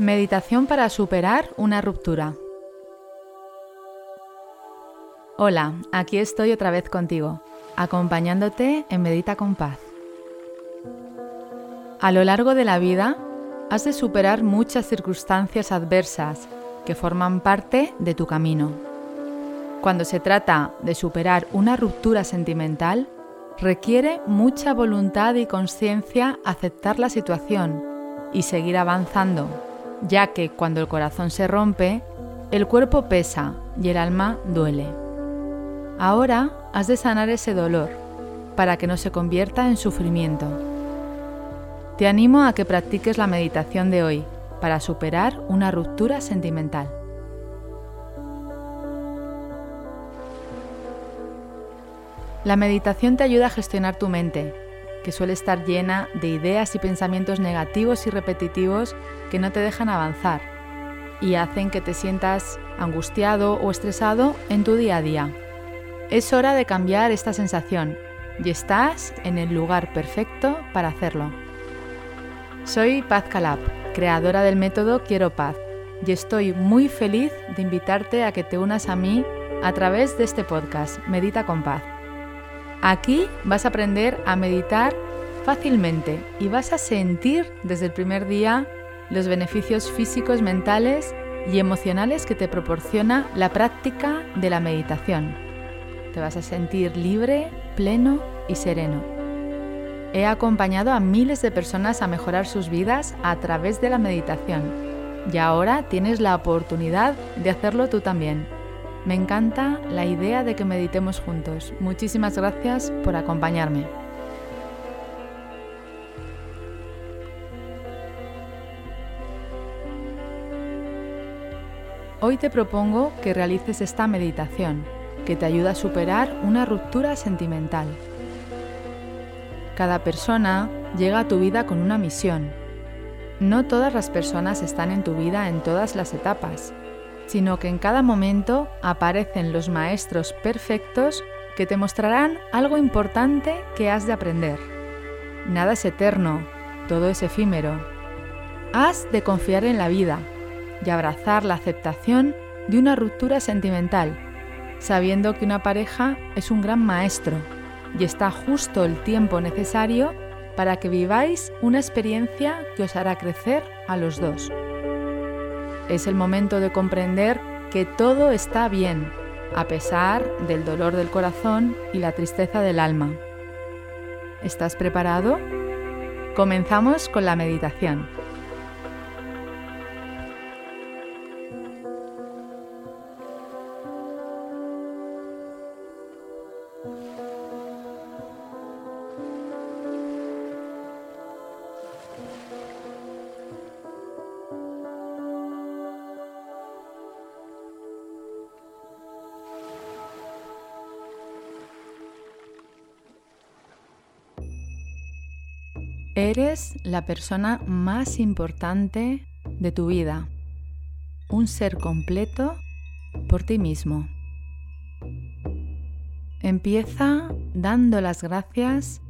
Meditación para superar una ruptura. Hola, aquí estoy otra vez contigo, acompañándote en Medita con Paz. A lo largo de la vida, has de superar muchas circunstancias adversas que forman parte de tu camino. Cuando se trata de superar una ruptura sentimental, requiere mucha voluntad y conciencia aceptar la situación y seguir avanzando ya que cuando el corazón se rompe, el cuerpo pesa y el alma duele. Ahora has de sanar ese dolor para que no se convierta en sufrimiento. Te animo a que practiques la meditación de hoy para superar una ruptura sentimental. La meditación te ayuda a gestionar tu mente que suele estar llena de ideas y pensamientos negativos y repetitivos que no te dejan avanzar y hacen que te sientas angustiado o estresado en tu día a día. Es hora de cambiar esta sensación y estás en el lugar perfecto para hacerlo. Soy Paz Calab, creadora del método Quiero Paz, y estoy muy feliz de invitarte a que te unas a mí a través de este podcast, Medita con Paz. Aquí vas a aprender a meditar fácilmente y vas a sentir desde el primer día los beneficios físicos, mentales y emocionales que te proporciona la práctica de la meditación. Te vas a sentir libre, pleno y sereno. He acompañado a miles de personas a mejorar sus vidas a través de la meditación y ahora tienes la oportunidad de hacerlo tú también. Me encanta la idea de que meditemos juntos. Muchísimas gracias por acompañarme. Hoy te propongo que realices esta meditación que te ayuda a superar una ruptura sentimental. Cada persona llega a tu vida con una misión. No todas las personas están en tu vida en todas las etapas sino que en cada momento aparecen los maestros perfectos que te mostrarán algo importante que has de aprender. Nada es eterno, todo es efímero. Has de confiar en la vida y abrazar la aceptación de una ruptura sentimental, sabiendo que una pareja es un gran maestro y está justo el tiempo necesario para que viváis una experiencia que os hará crecer a los dos. Es el momento de comprender que todo está bien, a pesar del dolor del corazón y la tristeza del alma. ¿Estás preparado? Comenzamos con la meditación. Eres la persona más importante de tu vida, un ser completo por ti mismo. Empieza dando las gracias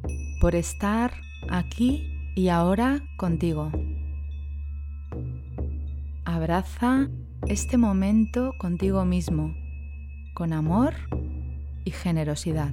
por estar aquí y ahora contigo. Abraza este momento contigo mismo, con amor y generosidad.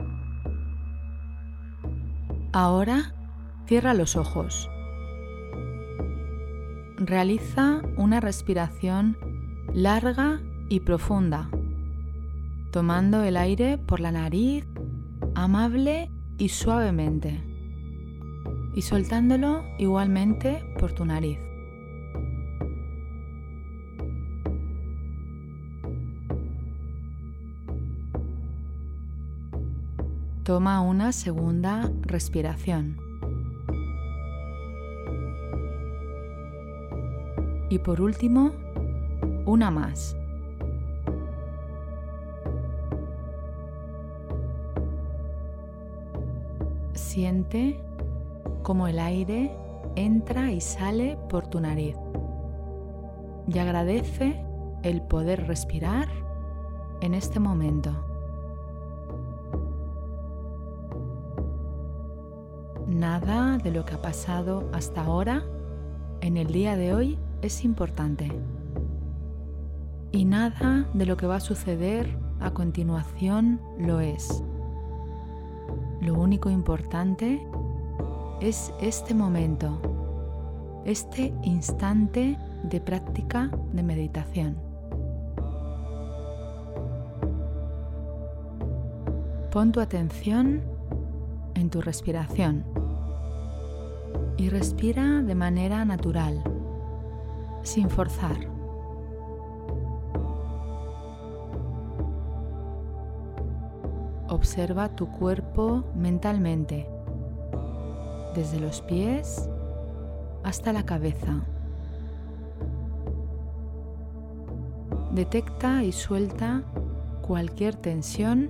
Ahora cierra los ojos. Realiza una respiración larga y profunda, tomando el aire por la nariz amable y suavemente y soltándolo igualmente por tu nariz. Toma una segunda respiración. Y por último, una más. Siente cómo el aire entra y sale por tu nariz. Y agradece el poder respirar en este momento. Nada de lo que ha pasado hasta ahora en el día de hoy es importante. Y nada de lo que va a suceder a continuación lo es. Lo único importante es este momento, este instante de práctica de meditación. Pon tu atención en tu respiración y respira de manera natural, sin forzar. Observa tu cuerpo mentalmente, desde los pies hasta la cabeza. Detecta y suelta cualquier tensión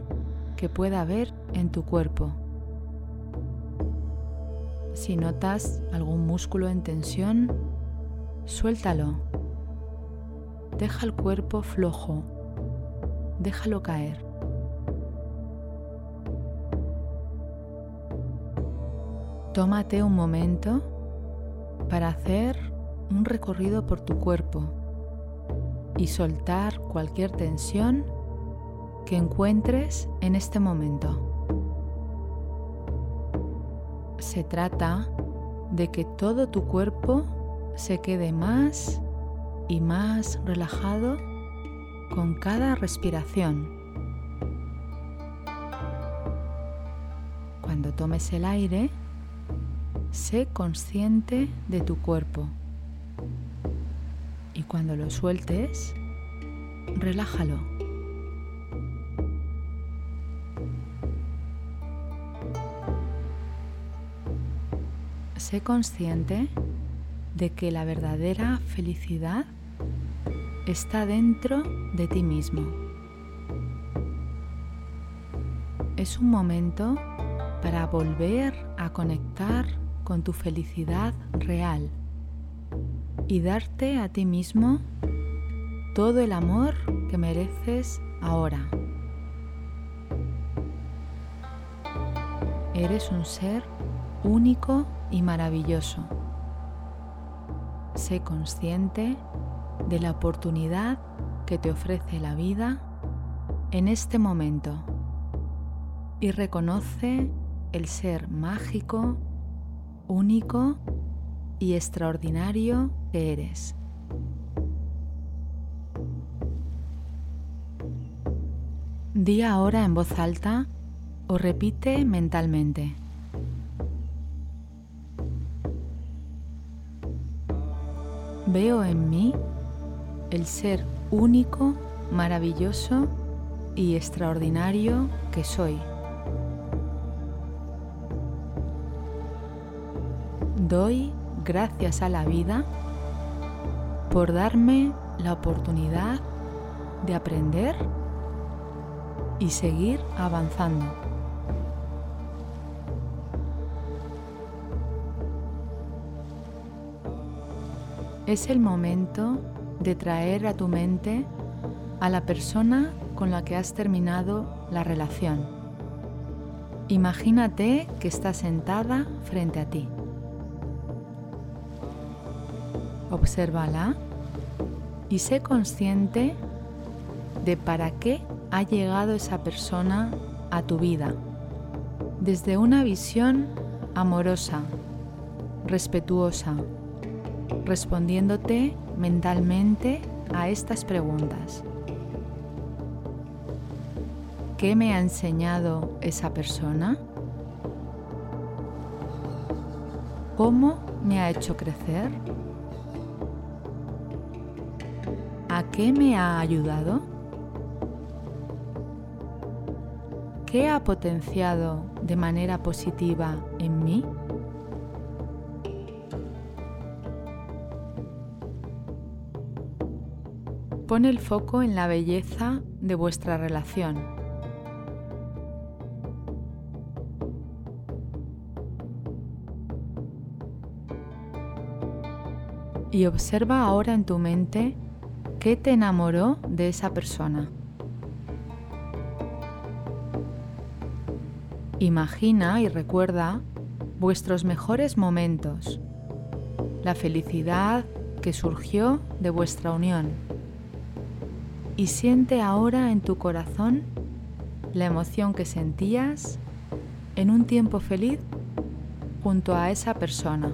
que pueda haber en tu cuerpo. Si notas algún músculo en tensión, suéltalo. Deja el cuerpo flojo. Déjalo caer. Tómate un momento para hacer un recorrido por tu cuerpo y soltar cualquier tensión que encuentres en este momento. Se trata de que todo tu cuerpo se quede más y más relajado con cada respiración. Cuando tomes el aire, sé consciente de tu cuerpo y cuando lo sueltes, relájalo. Sé consciente de que la verdadera felicidad está dentro de ti mismo. Es un momento para volver a conectar con tu felicidad real y darte a ti mismo todo el amor que mereces ahora. Eres un ser único y maravilloso. Sé consciente de la oportunidad que te ofrece la vida en este momento y reconoce el ser mágico, único y extraordinario que eres. Di ahora en voz alta o repite mentalmente. Veo en mí el ser único, maravilloso y extraordinario que soy. Doy gracias a la vida por darme la oportunidad de aprender y seguir avanzando. Es el momento de traer a tu mente a la persona con la que has terminado la relación. Imagínate que está sentada frente a ti. Obsérvala y sé consciente de para qué ha llegado esa persona a tu vida, desde una visión amorosa, respetuosa, respondiéndote mentalmente a estas preguntas. ¿Qué me ha enseñado esa persona? ¿Cómo me ha hecho crecer? ¿A qué me ha ayudado? ¿Qué ha potenciado de manera positiva en mí? Pon el foco en la belleza de vuestra relación. Y observa ahora en tu mente qué te enamoró de esa persona. Imagina y recuerda vuestros mejores momentos, la felicidad que surgió de vuestra unión y siente ahora en tu corazón la emoción que sentías en un tiempo feliz junto a esa persona.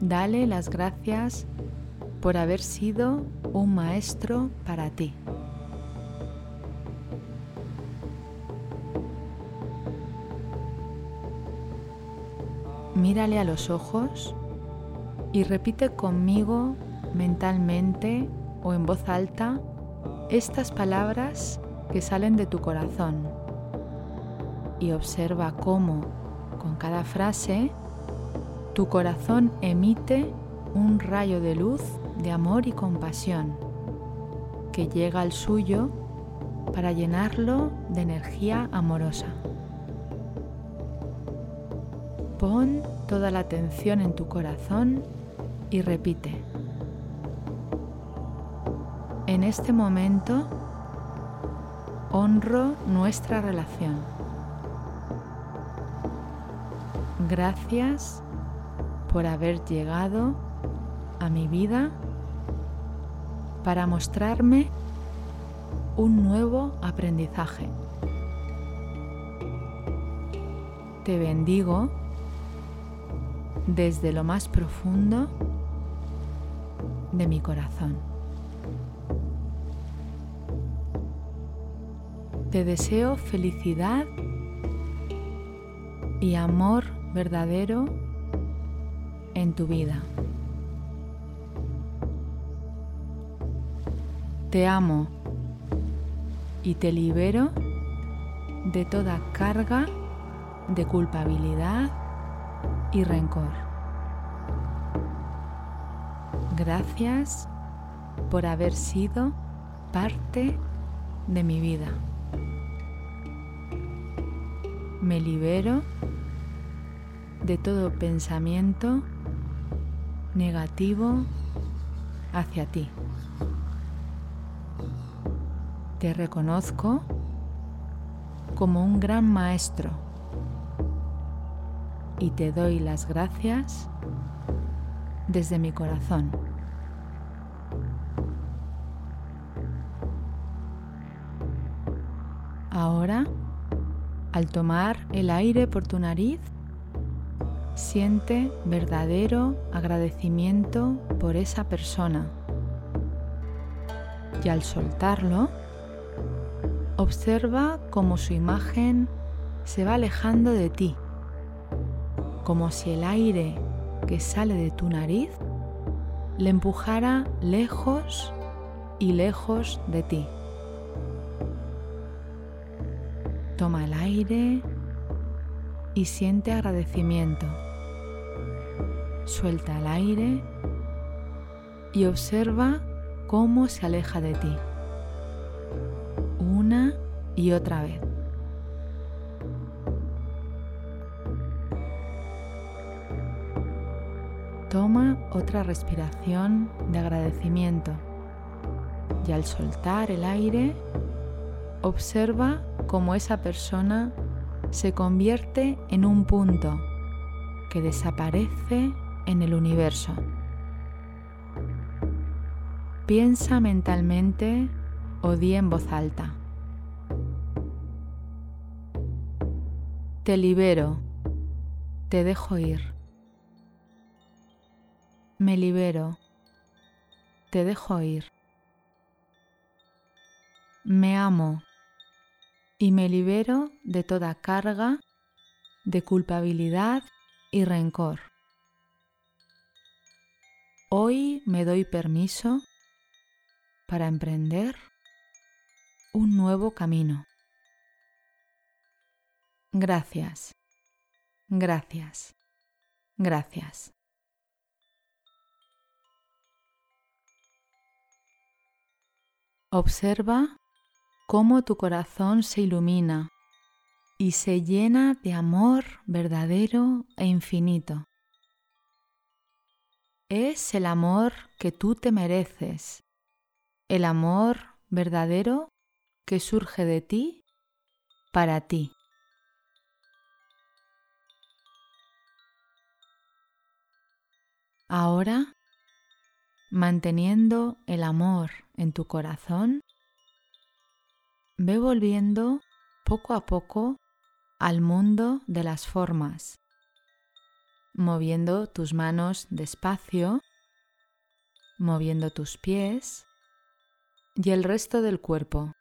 Dale las gracias por haber sido un maestro para ti. Mírale a los ojos y repite conmigo mentalmente o en voz alta estas palabras que salen de tu corazón y observa cómo con cada frase tu corazón emite un rayo de luz de amor y compasión que llega al suyo para llenarlo de energía amorosa. Pon toda la atención en tu corazón y repite. En este momento honro nuestra relación. Gracias por haber llegado a mi vida para mostrarme un nuevo aprendizaje. Te bendigo desde lo más profundo de mi corazón. Te deseo felicidad y amor verdadero en tu vida. Te amo y te libero de toda carga de culpabilidad y rencor. Gracias por haber sido parte de mi vida. Me libero de todo pensamiento negativo hacia ti. Te reconozco como un gran maestro y te doy las gracias desde mi corazón. Ahora, al tomar el aire por tu nariz, siente verdadero agradecimiento por esa persona. Y al soltarlo, observa cómo su imagen se va alejando de ti como si el aire que sale de tu nariz le empujara lejos y lejos de ti. Toma el aire y siente agradecimiento. Suelta el aire y observa cómo se aleja de ti. Una y otra vez. Toma otra respiración de agradecimiento y al soltar el aire, observa cómo esa persona se convierte en un punto que desaparece en el universo. Piensa mentalmente o di en voz alta. Te libero, te dejo ir. Me libero. Te dejo ir. Me amo y me libero de toda carga de culpabilidad y rencor. Hoy me doy permiso para emprender un nuevo camino. Gracias. Gracias. Gracias. Observa cómo tu corazón se ilumina y se llena de amor verdadero e infinito. Es el amor que tú te mereces, el amor verdadero que surge de ti para ti. Ahora, manteniendo el amor en tu corazón, ve volviendo poco a poco al mundo de las formas, moviendo tus manos despacio, moviendo tus pies y el resto del cuerpo.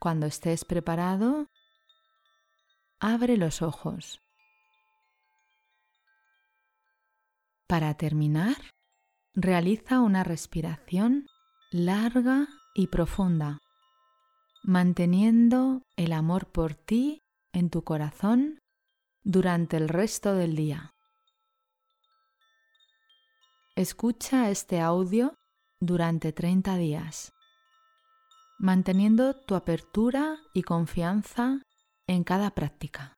Cuando estés preparado, abre los ojos. Para terminar, realiza una respiración larga y profunda, manteniendo el amor por ti en tu corazón durante el resto del día. Escucha este audio durante 30 días, manteniendo tu apertura y confianza en cada práctica.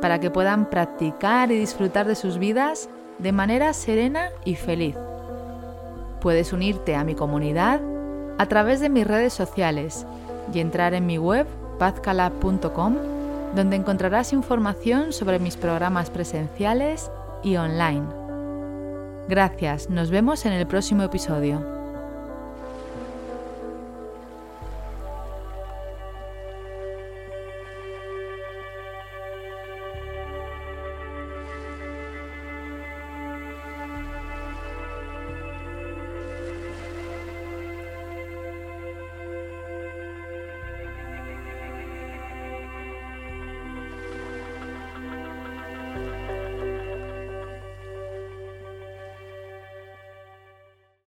para que puedan practicar y disfrutar de sus vidas de manera serena y feliz. Puedes unirte a mi comunidad a través de mis redes sociales y entrar en mi web pazcalab.com donde encontrarás información sobre mis programas presenciales y online. Gracias, nos vemos en el próximo episodio.